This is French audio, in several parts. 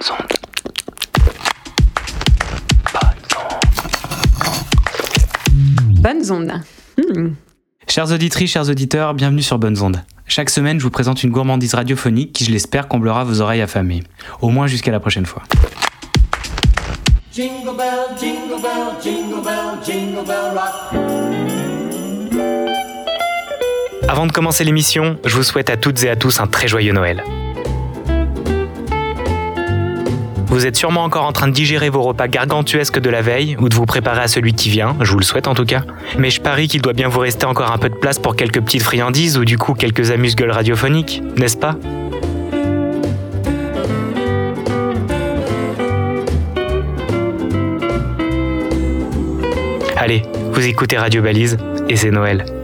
Bonnes ondes. Bonnes ondes. Hmm. Chères auditrices, chers auditeurs, bienvenue sur Bonnes Ondes. Chaque semaine, je vous présente une gourmandise radiophonique qui, je l'espère, comblera vos oreilles affamées. Au moins jusqu'à la prochaine fois. Jingle bell, jingle bell, jingle bell, jingle bell rock. Avant de commencer l'émission, je vous souhaite à toutes et à tous un très joyeux Noël. Vous êtes sûrement encore en train de digérer vos repas gargantuesques de la veille ou de vous préparer à celui qui vient, je vous le souhaite en tout cas. Mais je parie qu'il doit bien vous rester encore un peu de place pour quelques petites friandises ou du coup quelques amuse-gueules radiophoniques, n'est-ce pas? Allez, vous écoutez Radio Balise et c'est Noël.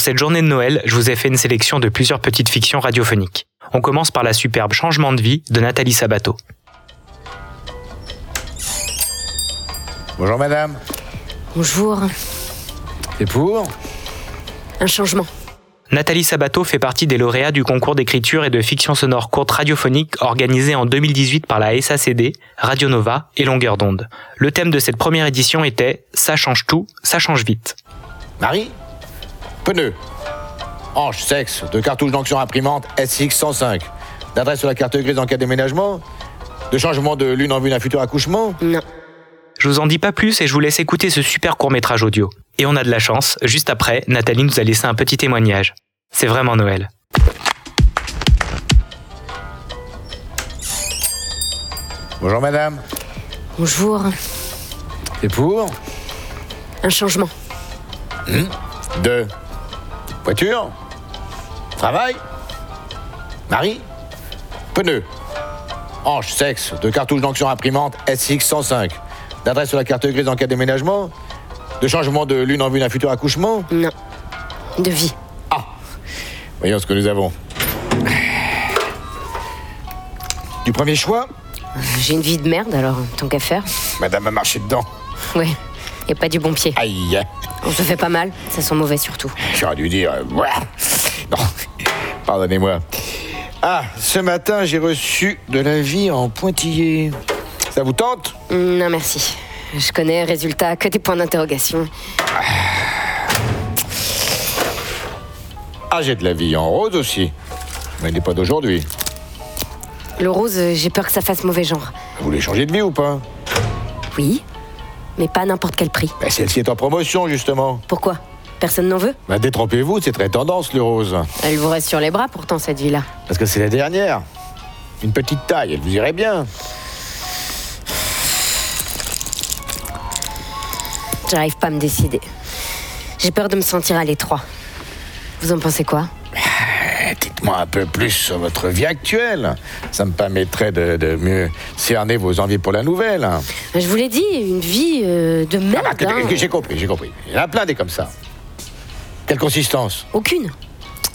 Pour cette journée de Noël, je vous ai fait une sélection de plusieurs petites fictions radiophoniques. On commence par la superbe Changement de vie de Nathalie Sabato. Bonjour madame. Bonjour. Et pour? Un changement. Nathalie Sabato fait partie des lauréats du concours d'écriture et de fiction sonore courte radiophonique organisé en 2018 par la SACD, Radio Nova et Longueur d'onde. Le thème de cette première édition était Ça change tout, ça change vite. Marie? Pneu. Hanche, sexe, de cartouches d'onction imprimante SX 105. D'adresse sur la carte grise en cas de déménagement. De changement de lune en vue d'un futur accouchement. Non. Je vous en dis pas plus et je vous laisse écouter ce super court métrage audio. Et on a de la chance, juste après, Nathalie nous a laissé un petit témoignage. C'est vraiment Noël. Bonjour madame. Bonjour. Et pour Un changement. De voiture Travail Marie Pneu. Hanche, sexe, de cartouches d'onction imprimante SX 105. D'adresse sur la carte grise en cas de déménagement. De changement de lune en vue d'un futur accouchement. Non. De vie. Voyons ce que nous avons. Du premier choix, J'ai une vie de merde, alors tant qu'à faire. madame a marché dedans. Ouais. Et pas du bon pied. Aïe On se fait pas mal, ça sent mauvais surtout. J'aurais dû dire. euh. Non, pardonnez-moi. Ah, ce matin, j'ai reçu de la vie en pointillé. Ça vous tente? Non, merci. Je connais, résultat, que des points d'interrogation. Ah, j'ai de la vie en rose aussi. Mais elle n'est pas d'aujourd'hui. Le rose, j'ai peur que ça fasse mauvais genre. Vous voulez changer de vie ou pas? Oui, mais pas à n'importe quel prix. Ben, Celle-ci est en promotion, justement. Pourquoi? Personne n'en veut? Ben, détrompez-vous, c'est très tendance, le rose. Elle vous reste sur les bras pourtant, cette vie-là. Parce que c'est la dernière. Une petite taille, elle vous irait bien. J'arrive pas à me décider. J'ai peur de me sentir à l'étroit. Vous en pensez quoi? Dites-moi un peu plus sur votre vie actuelle. Ça me permettrait de, de mieux cerner vos envies pour la nouvelle. Je vous l'ai dit, une vie euh, de Ah, merde. bah, hein. J'ai compris, j'ai compris. Il y en a plein des comme ça. Quelle consistance Aucune.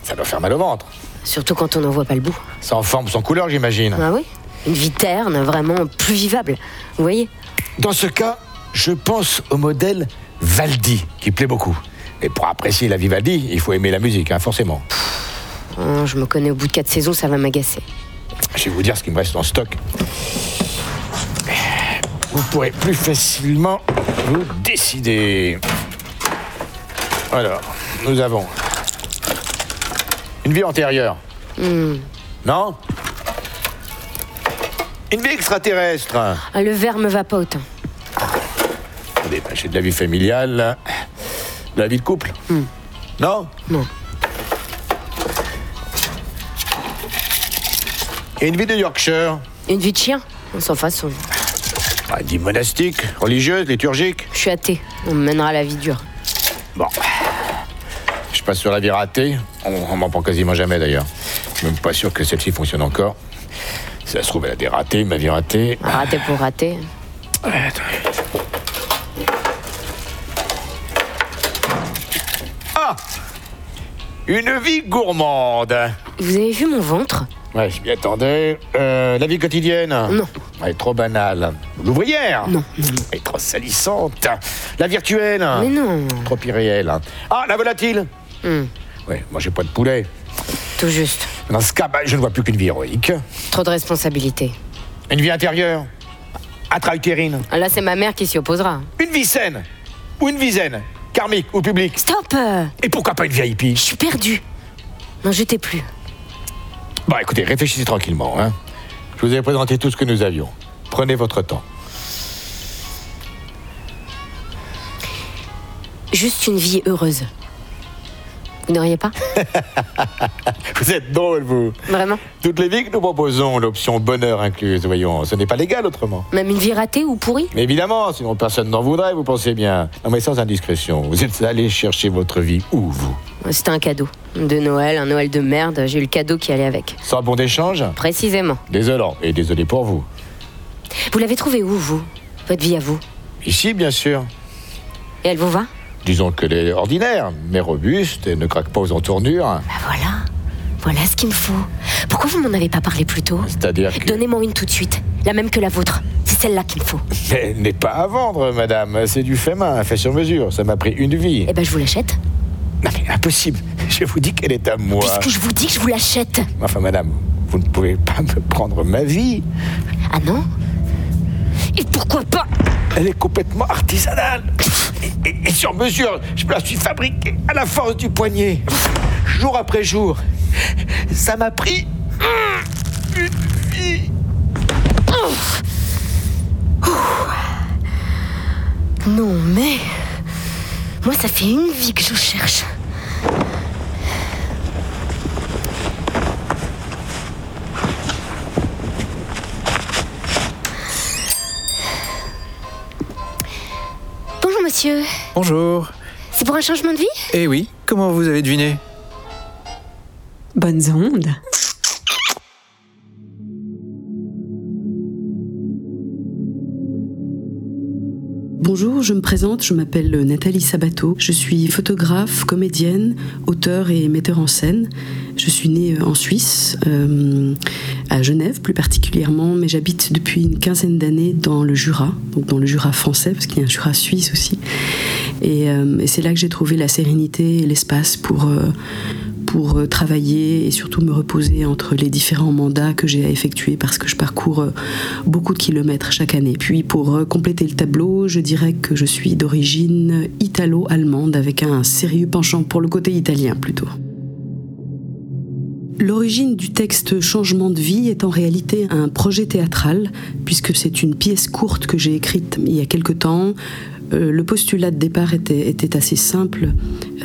Ça doit faire mal au ventre. Surtout quand on n'en voit pas le bout. Sans forme, sans couleur, j'imagine. Ah oui Une vie terne, vraiment plus vivable. Vous voyez Dans ce cas, je pense au modèle Valdi, qui plaît beaucoup. Et pour apprécier la vie Valdi, il faut aimer la musique, hein, forcément. Oh, Je me connais au bout de quatre saisons, ça va m'agacer. Je vais vous dire ce qui me reste en stock. Vous pourrez plus facilement vous décider. Alors, nous avons une vie antérieure. Non? Une vie extraterrestre. Ah, le verre me va pas autant. Attendez, j'ai de la vie familiale, de la vie de couple. Non? Non. Et une vie de Yorkshire. Une vie de chien Sans façon. Ah, une vie monastique, religieuse, liturgique. Je suis athée. On me mènera à la vie dure. Bon. Je passe sur la vie ratée. On, on m'en prend quasiment jamais d'ailleurs. Je suis même pas sûr que celle-ci fonctionne encore. Si ça se trouve, elle a des ratés, ma vie ratée. Raté pour rater. Ah Une vie gourmande. Vous avez vu mon ventre? Ouais, je m'y attendais. Euh, la vie quotidienne. Non. Elle est trop banale. L'ouvrière Non, non, Elle est trop salissante. La virtuelle Mais non. Trop irréelle. Ah, la volatile Hmm, Oui, moi j'ai pas de poulet. tout juste. Dans ce cas, bah, je ne vois plus qu'une vie héroïque. Trop de responsabilités. Une vie intérieure. Intra-utérine. Ah, Là, c'est ma mère qui s'y opposera. Une vie saine. Ou une vie zen. Karmique ou publique. Stop euh, Et pourquoi pas une VIP Je suis perdue. N'en jetez plus. Bon, écoutez, réfléchissez tranquillement. Hein. Je vous ai présenté tout ce que nous avions. Prenez votre temps. Juste une vie heureuse. Vous n'auriez pas Vous êtes drôle, vous. Vraiment Toutes les vies que nous proposons, l'option bonheur incluse, voyons, ce n'est pas légal autrement. Même une vie ratée ou pourrie Mais évidemment, sinon personne n'en voudrait, vous pensez bien. Non mais sans indiscrétion, vous êtes allé chercher votre vie où, vous? C'était un cadeau. De Noël, un Noël de merde. J'ai eu le cadeau qui allait avec. Sans bon d'échange Précisément. Désolant, et désolé pour vous. Vous l'avez trouvé où, vous? Votre vie à vous? Ici, bien sûr. Et elle vous va? Disons qu'elle est ordinaire, mais robuste et ne craque pas aux entournures. Bah voilà. Voilà ce qu'il me faut. Pourquoi vous m'en avez pas parlé plus tôt C'est-à-dire que... Donnez-moi une tout de suite. La même que la vôtre. C'est celle-là qu'il me faut. Mais elle n'est pas à vendre, madame. C'est du fait main, fait sur mesure. Ça m'a pris une vie. Eh ben, je vous l'achète. Non mais impossible. Je vous dis qu'elle est à moi. Puisque je vous dis que je vous l'achète. Enfin, madame, vous ne pouvez pas me prendre ma vie. Ah non? Et pourquoi pas? Elle est complètement artisanale. Et, sur mesure, je me la suis fabriquée à la force du poignet. Jour après jour. Ça m'a pris une vie. Non, mais. Moi, ça fait une vie que je cherche. Monsieur. Bonjour. C'est pour un changement de vie? Eh oui, comment vous avez deviné? Bonnes ondes. Bonjour, je me présente, je m'appelle Nathalie Sabato, je suis photographe, comédienne, auteur et metteur en scène. Je suis née en Suisse, euh, à Genève plus particulièrement, mais j'habite depuis une quinzaine d'années dans le Jura, donc dans le Jura français, parce qu'il y a un Jura suisse aussi. Et, euh, c'est là que j'ai trouvé la sérénité et l'espace pour, euh, pour euh, travailler et surtout me reposer entre les différents mandats que j'ai à effectuer parce que je parcours euh, beaucoup de kilomètres chaque année. Puis pour euh, compléter le tableau, je dirais que je suis d'origine italo-allemande avec un sérieux penchant pour le côté italien plutôt. L'origine du texte Changement de vie est en réalité un projet théâtral, puisque c'est une pièce courte que j'ai écrite il y a quelque temps. Euh, le postulat de départ était, assez simple.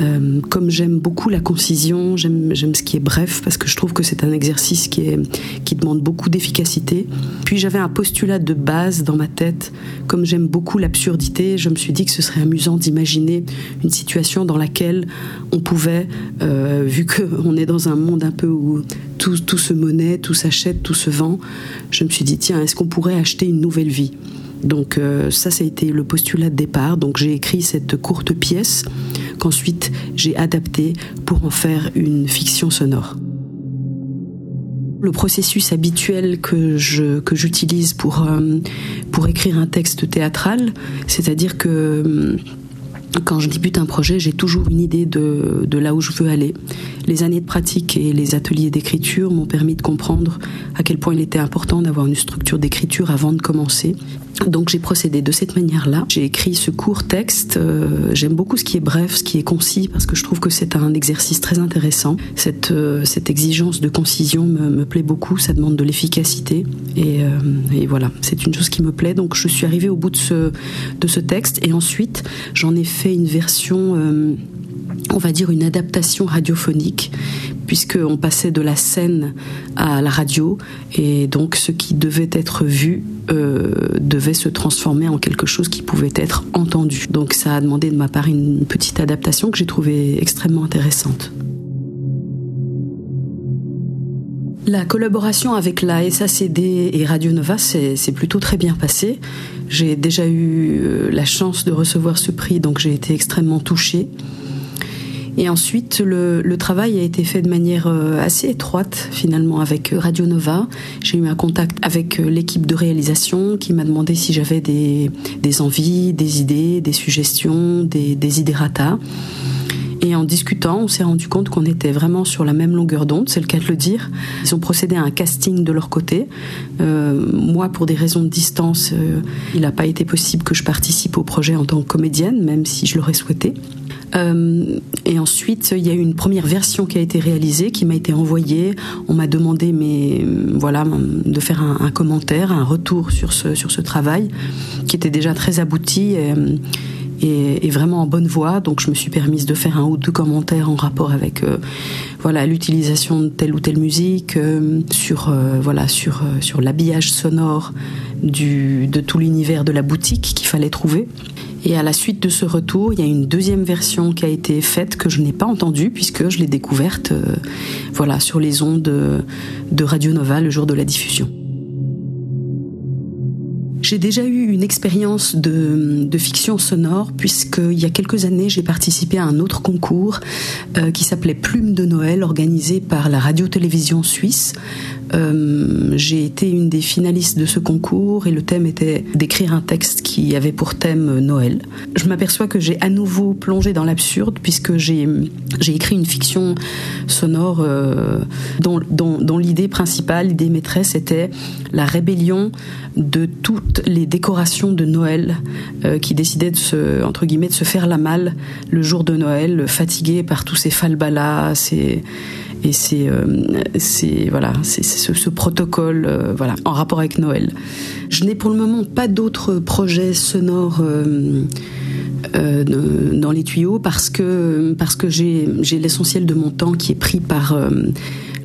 Euh, comme j'aime beaucoup la concision, j'aime ce qui est bref, parce que je trouve que c'est un exercice qui demande beaucoup d'efficacité. Puis j'avais un postulat de base dans ma tête. Comme j'aime beaucoup l'absurdité, je me suis dit que ce serait amusant d'imaginer une situation dans laquelle on pouvait, euh, vu qu'on est dans un monde un peu où tout, tout se monnaie, tout s'achète, tout se vend, je me suis dit, tiens, est-ce qu'on pourrait acheter une nouvelle vie? Donc euh, ça, ça a été le postulat de départ. Donc j'ai écrit cette courte pièce qu'ensuite j'ai adaptée pour en faire une fiction sonore. Le processus habituel que je que j'utilise pour euh, pour écrire un texte théâtral, c'est-à-dire que euh, quand je débute un projet, j'ai toujours une idée de, de là où je veux aller. Les années de pratique et les ateliers d'écriture m'ont permis de comprendre à quel point il était important d'avoir une structure d'écriture avant de commencer. Donc j'ai procédé de cette manière-là. J'ai écrit ce court texte. Euh, J'aime beaucoup ce qui est bref, ce qui est concis, parce que je trouve que c'est un exercice très intéressant. Cette, euh, cette exigence de concision me, me plaît beaucoup. Ça demande de l'efficacité. Et, euh, et voilà, c'est une chose qui me plaît. Donc je suis arrivée au bout de ce, de ce texte. Et ensuite, j'en ai fait une version... on va dire une adaptation radiophonique, puisqu'on passait de la scène à la radio, et donc ce qui devait être vu euh, devait se transformer en quelque chose qui pouvait être entendu. Donc ça a demandé de ma part une petite adaptation que j'ai trouvée extrêmement intéressante. La collaboration avec la SACD et Radio Nova s'est s'est plutôt très bien passée. J'ai déjà eu euh, la chance de recevoir ce prix, donc j'ai été extrêmement touchée. Et ensuite, le, travail a été fait de manière assez étroite finalement avec Radio Nova. J'ai eu un contact avec l'équipe de réalisation qui m'a demandé si j'avais des, envies, des idées, des suggestions, des, des idées. Et en discutant, on s'est rendu compte qu'on était vraiment sur la même longueur d'onde, c'est le cas de le dire. Ils ont procédé à un casting de leur côté. Euh, moi, pour des raisons de distance, euh, il n'a pas été possible que je participe au projet en tant que comédienne, même si je l'aurais souhaité. Euh, et ensuite, il y a eu une première version qui a été réalisée, qui m'a été envoyée. On m'a demandé, mais voilà, de faire un, commentaire, un retour sur ce sur ce travail, qui était déjà très abouti. Et, est, est, vraiment en bonne voie. Donc je me suis permise de faire un ou deux commentaires en rapport avec euh, voilà l'utilisation de telle ou telle musique, euh, sur euh, voilà sur euh, sur l'habillage sonore du de tout l'univers de la boutique qu'il fallait trouver. Et à la suite de ce retour, il y a une deuxième version qui a été faite que je n'ai pas entendue puisque je l'ai découverte euh, voilà sur les ondes de, de Radio Nova le jour de la diffusion. J'ai déjà eu une expérience de, fiction sonore puisqu'il y a quelques années j'ai participé à un autre concours euh, qui s'appelait Plume de Noël organisé par la radio-télévision suisse. Euh, j'ai été une des finalistes de ce concours et le thème était d'écrire un texte qui avait pour thème Noël. Je m'aperçois que j'ai à nouveau plongé dans l'absurde puisque j'ai écrit une fiction sonore euh, dont, dont, l'idée principale, l'idée maîtresse était la rébellion de les décorations de Noël euh, qui décidaient de se, entre guillemets, de se faire la malle le jour de Noël, fatigués par tous ces falbalas, et c'est euh, voilà c'est ce, protocole euh, voilà en rapport avec Noël. Je n'ai pour le moment pas d'autres projets sonores dans les tuyaux parce que parce que j'ai l'essentiel de mon temps qui est pris par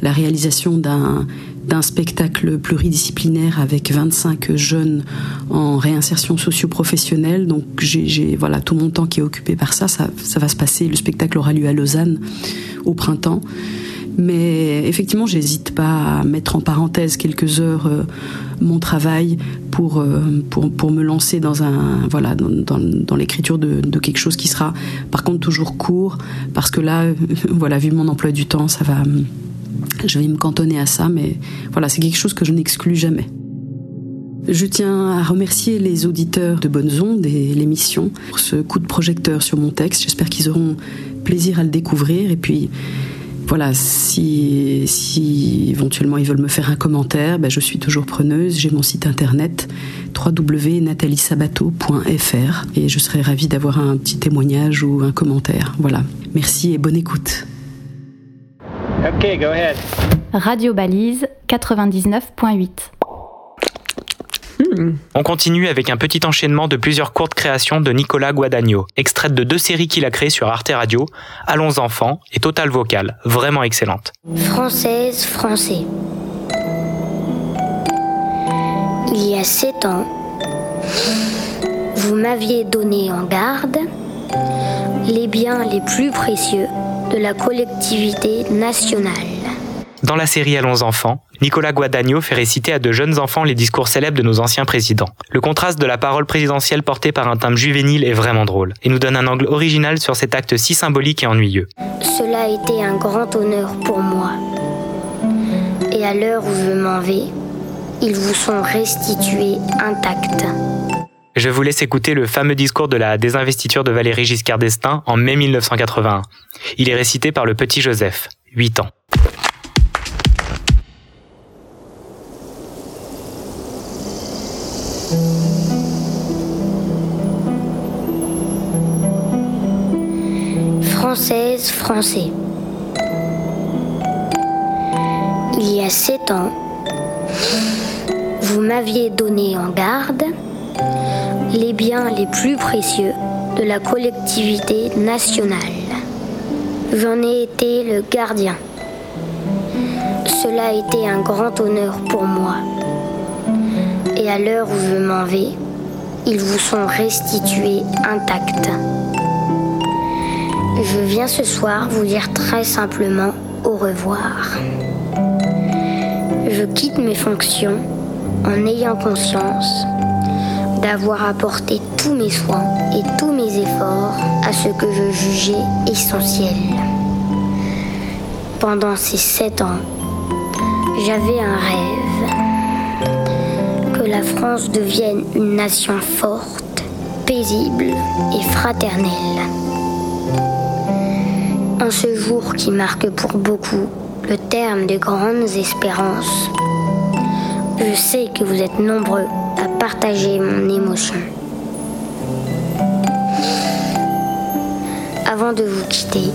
la réalisation d'un d'un spectacle pluridisciplinaire avec 25 jeunes en réinsertion socio-professionnelle. Donc j'ai voilà tout mon temps qui est occupé par ça. ça. Va se passer. Le spectacle aura lieu à Lausanne au printemps. Mais effectivement, j'hésite pas à mettre en parenthèse quelques heures euh, mon travail pour, euh, pour, pour me lancer dans, un, voilà, dans l'écriture de, de, quelque chose qui sera par contre toujours court, parce que là, voilà, vu mon emploi du temps, ça va, je vais me cantonner à ça, mais voilà, c'est quelque chose que je n'exclus jamais. Je tiens à remercier les auditeurs de Bonnes Ondes et l'émission pour ce coup de projecteur sur mon texte. J'espère qu'ils auront plaisir à le découvrir et puis voilà, si, si éventuellement ils veulent me faire un commentaire, ben je suis toujours preneuse. J'ai mon site internet www.nataliesabato.fr et je serais ravie d'avoir un petit témoignage ou un commentaire. Voilà. Merci et bonne écoute. Ok, go ahead. Radio Balise 99.8. On continue avec un petit enchaînement de plusieurs courtes créations de Nicolas Guadagno, extraites de deux séries qu'il a créées sur Arte Radio, Allons enfants et Total Vocal, vraiment excellentes. Française, français. Il y a sept ans, vous m'aviez donné en garde les biens les plus précieux de la collectivité nationale. Dans la série Allons enfants, Nicolas Guadagno fait réciter à de jeunes enfants les discours célèbres de nos anciens présidents. Le contraste de la parole présidentielle portée par un timbre juvénile est vraiment drôle et nous donne un angle original sur cet acte si symbolique et ennuyeux. Cela a été un grand honneur pour moi. Et à l'heure où je m'en vais, ils vous sont restitués intacts. Je vous laisse écouter le fameux discours de la désinvestiture de Valéry Giscard d'Estaing en mai 1981. Il est récité par le petit Joseph, 8 ans. Française, français. Il y a sept ans, vous m'aviez donné en garde les biens les plus précieux de la collectivité nationale. J'en ai été le gardien. Cela a été un grand honneur pour moi. Et à l'heure où je m'en vais, ils vous sont restitués intacts. Je viens ce soir vous dire très simplement au revoir. Je quitte mes fonctions en ayant conscience d'avoir apporté tous mes soins et tous mes efforts à ce que je jugeais essentiel. Pendant ces sept ans, j'avais un rêve. Que la France devienne une nation forte, paisible et fraternelle. En ce jour qui marque pour beaucoup le terme de grandes espérances, je sais que vous êtes nombreux partager mon émotion. Avant de vous quitter,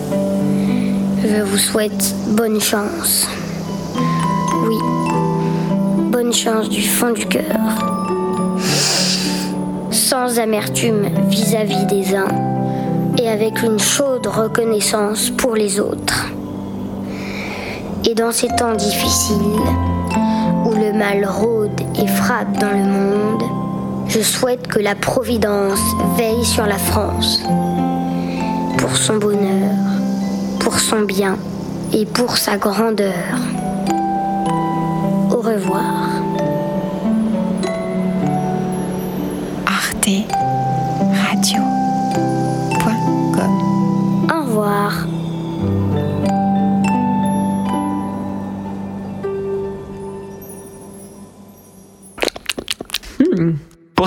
je vous souhaite bonne chance. Oui, bonne chance du fond du cœur. Sans amertume vis-à-vis des uns et avec une chaude reconnaissance pour les autres. Et dans ces temps difficiles, mal rôde et frappe dans le monde, je souhaite que la Providence veille sur la France, pour son bonheur, pour son bien et pour sa grandeur. Au revoir. Arte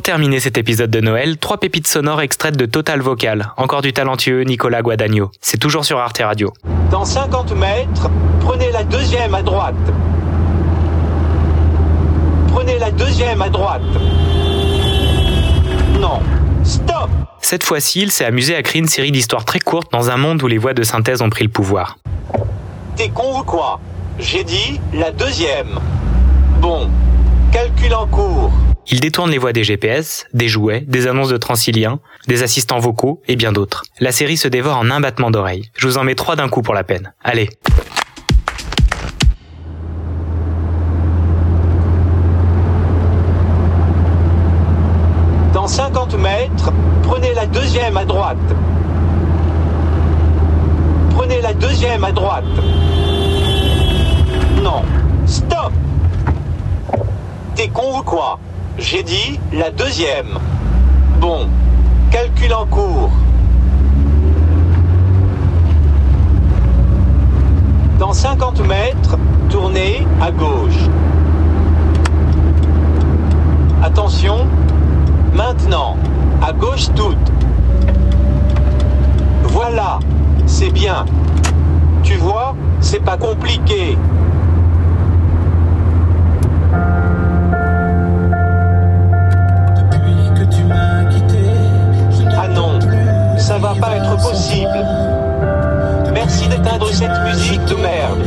terminer cet épisode de Noël, trois pépites sonores extraites de Total Vocal, encore du talentueux Nicolas Guadagno. C'est toujours sur Arte Radio. Dans 50 mètres, prenez la deuxième à droite. Prenez la deuxième à droite. Non. Stop Cette fois-ci, il s'est amusé à créer une série d'histoires très courtes dans un monde où les voix de synthèse ont pris le pouvoir. T'es con ou quoi? J'ai dit la deuxième. Bon. Calcul en cours. Il détourne les voix des GPS, des jouets, des annonces de Transilien, des assistants vocaux et bien d'autres. La série se dévore en un battement d'oreille. Je vous en mets trois d'un coup pour la peine. Allez. Dans 50 mètres, prenez la deuxième à droite. Prenez la deuxième à droite. Non. Stop T'es con ou quoi? J'ai dit la deuxième. Bon. Calcul en cours. Dans 50 mètres, tournez à gauche. Attention, maintenant, à gauche toute. Voilà, c'est bien. Tu vois, c'est pas compliqué. Pas être possible. Merci d'éteindre cette musique de merde.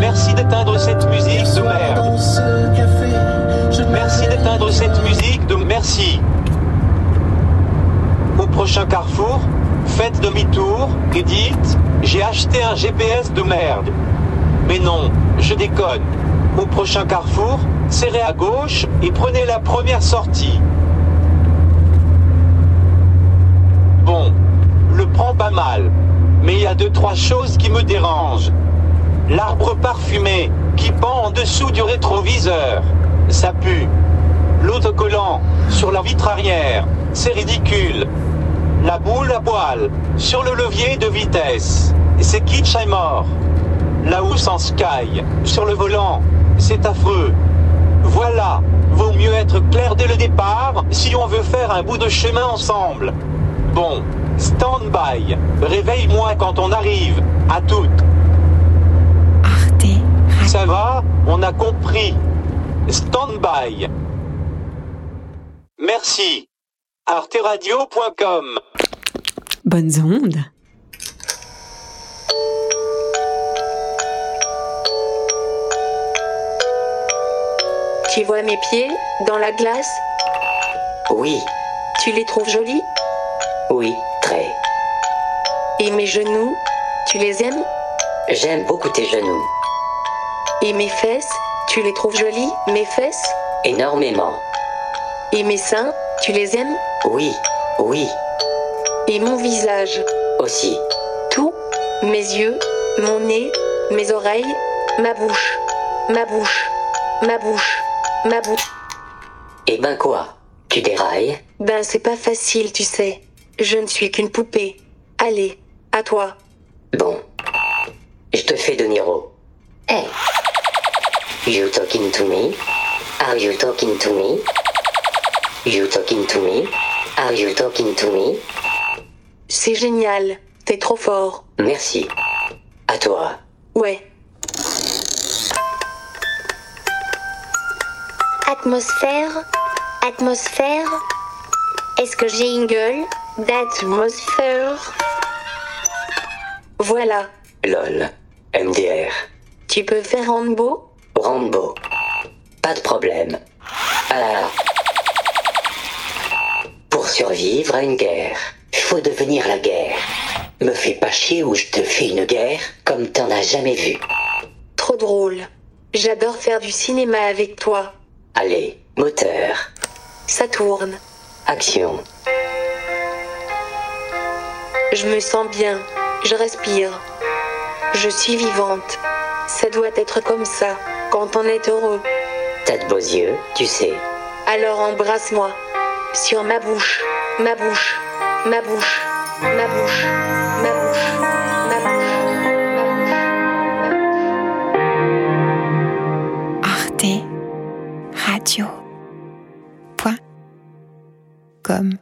Merci d'éteindre cette musique de merde. Merci d'éteindre cette musique de merci. Au prochain carrefour, faites demi-tour et dites J'ai acheté un GPS de merde. Mais non, je déconne. Au prochain carrefour, serrez à gauche et prenez la première sortie. Bon, pas mal. Mais il y a deux, trois choses qui me dérangent. L'arbre parfumé qui pend en dessous du rétroviseur. Ça pue. L'autocollant sur la vitre arrière. C'est ridicule. La boule à poil sur le levier de vitesse. C'est kitsch et mort. La housse en sky sur le volant. C'est affreux. Voilà. Vaut mieux être clair dès le départ si on veut faire un bout de chemin ensemble. Bon, stand by. Réveille-moi quand on arrive. À toutes. Ça va? On a compris. Stand by. Merci. arteradio.com Bonnes ondes. Tu vois mes pieds dans la glace? Oui, Tu les trouves jolis? Oui. Et mes genoux Tu les aimes? J'aime beaucoup tes genoux. Et mes fesses Tu les trouves jolies Mes fesses? Énormément. Et mes seins Tu les aimes? Oui, oui, Et mon visage? Aussi. Tout Mes yeux Mon nez Mes oreilles Ma bouche. Ma bouche. Ma bouche. Ma bouche Eh ben quoi? Tu dérailles? Ben c'est pas facile, tu sais. Je ne suis qu'une poupée. Allez, à toi. Bon. Je te fais De Niro. Hey. You talking to me? Are you talking to me? You talking to me? Are you talking to me? C'est génial. T'es trop fort. Merci. À toi. Ouais. Atmosphère, atmosphère. Est-ce que j'ai une gueule? D'atmosphère Voilà. LOL. MDR. Tu peux faire Rambo? Rambo. Pas de problème. Ah là. Pour survivre à une guerre, faut devenir la guerre. Me fais pas chier ou je te fais une guerre comme t'en as jamais vu. Trop drôle. J'adore faire du cinéma avec toi. Allez, moteur. Ça tourne. Action. Je me sens bien. Je respire. Je suis vivante. Ça doit être comme ça quand on est heureux. T'as de beaux yeux, tu sais. Alors embrasse-moi. Sur ma bouche, ma bouche, ma bouche, ma bouche, ma bouche, ma bouche. Arte Radio. Point. Comme.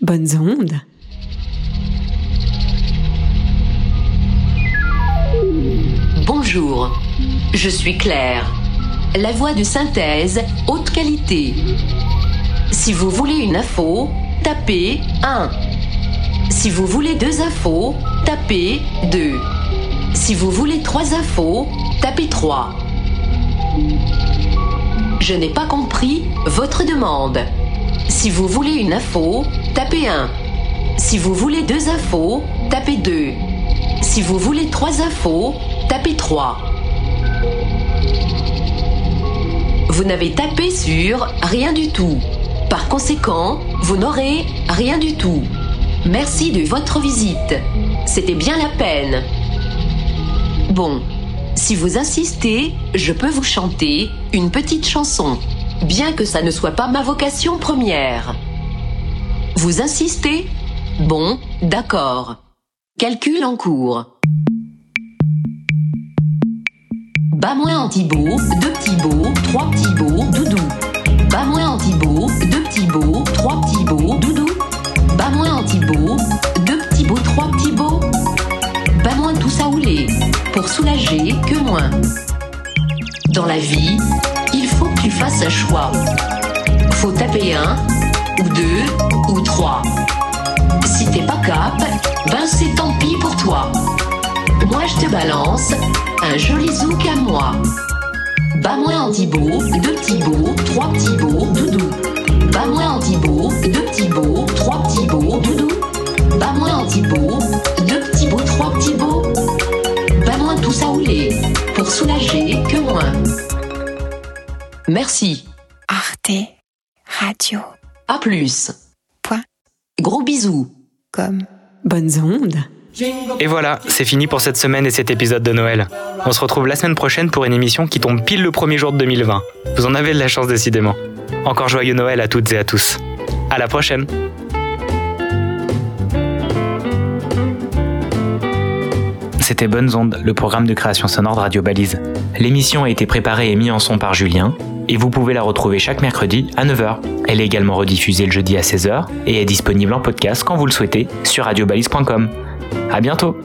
Bonnes ondes. Je suis Claire, la voix de synthèse haute qualité. Si vous voulez une info, tapez 1. Si vous voulez deux infos, tapez 2. Si vous voulez trois infos, tapez 3. Je n'ai pas compris votre demande. Si vous voulez une info, tapez 1. Si vous voulez deux infos, tapez 2. Si vous voulez trois infos, tapez 3. Vous n'avez tapé sur rien du tout. Par conséquent, vous n'aurez rien du tout. Merci de votre visite. C'était bien la peine. Bon, si vous insistez, je peux vous chanter une petite chanson, bien que ça ne soit pas ma vocation première. Vous insistez? Bon, d'accord. Calcul en cours. Bas moins Antibo, deux petits beaux, trois petits beaux, doudou. Bas moins Antibo, deux petits beaux, trois petits beaux, doudou. Bas moins Antibo, deux petits beaux, trois petits beaux. Bas moins tout ça houlé, pour soulager que moins. Dans la vie, il faut que tu fasses un choix. Faut taper un, ou deux, ou trois. Si t'es pas cap, ben c'est tant pis pour toi. Moi je te balance un joli zouk à moi. Bas moins Antibo, deux petits beaux, trois petits beaux, doudou. Bas moins Antibo, deux petits beaux, trois petits beaux, doudou. Bas moins Antibo, deux petits beaux, trois petits beaux. Bas moins tout ça houlé, pour soulager que moins. Merci. Arte Radio. À plus. Point. Gros bisous. Comme. Bonnes ondes. Et voilà, c'est fini pour cette semaine et cet épisode de Noël. On se retrouve la semaine prochaine pour une émission qui tombe pile le premier jour de 2020. Vous en avez de la chance décidément. Encore joyeux Noël à toutes et à tous. À la prochaine. C'était Bonnes Ondes, le programme de création sonore de Radio Balise. L'émission a été préparée et mise en son par Julien, et vous pouvez la retrouver chaque mercredi à 9h. Elle est également rediffusée le jeudi à 16h et est disponible en podcast quand vous le souhaitez sur radiobalise.com. À bientôt!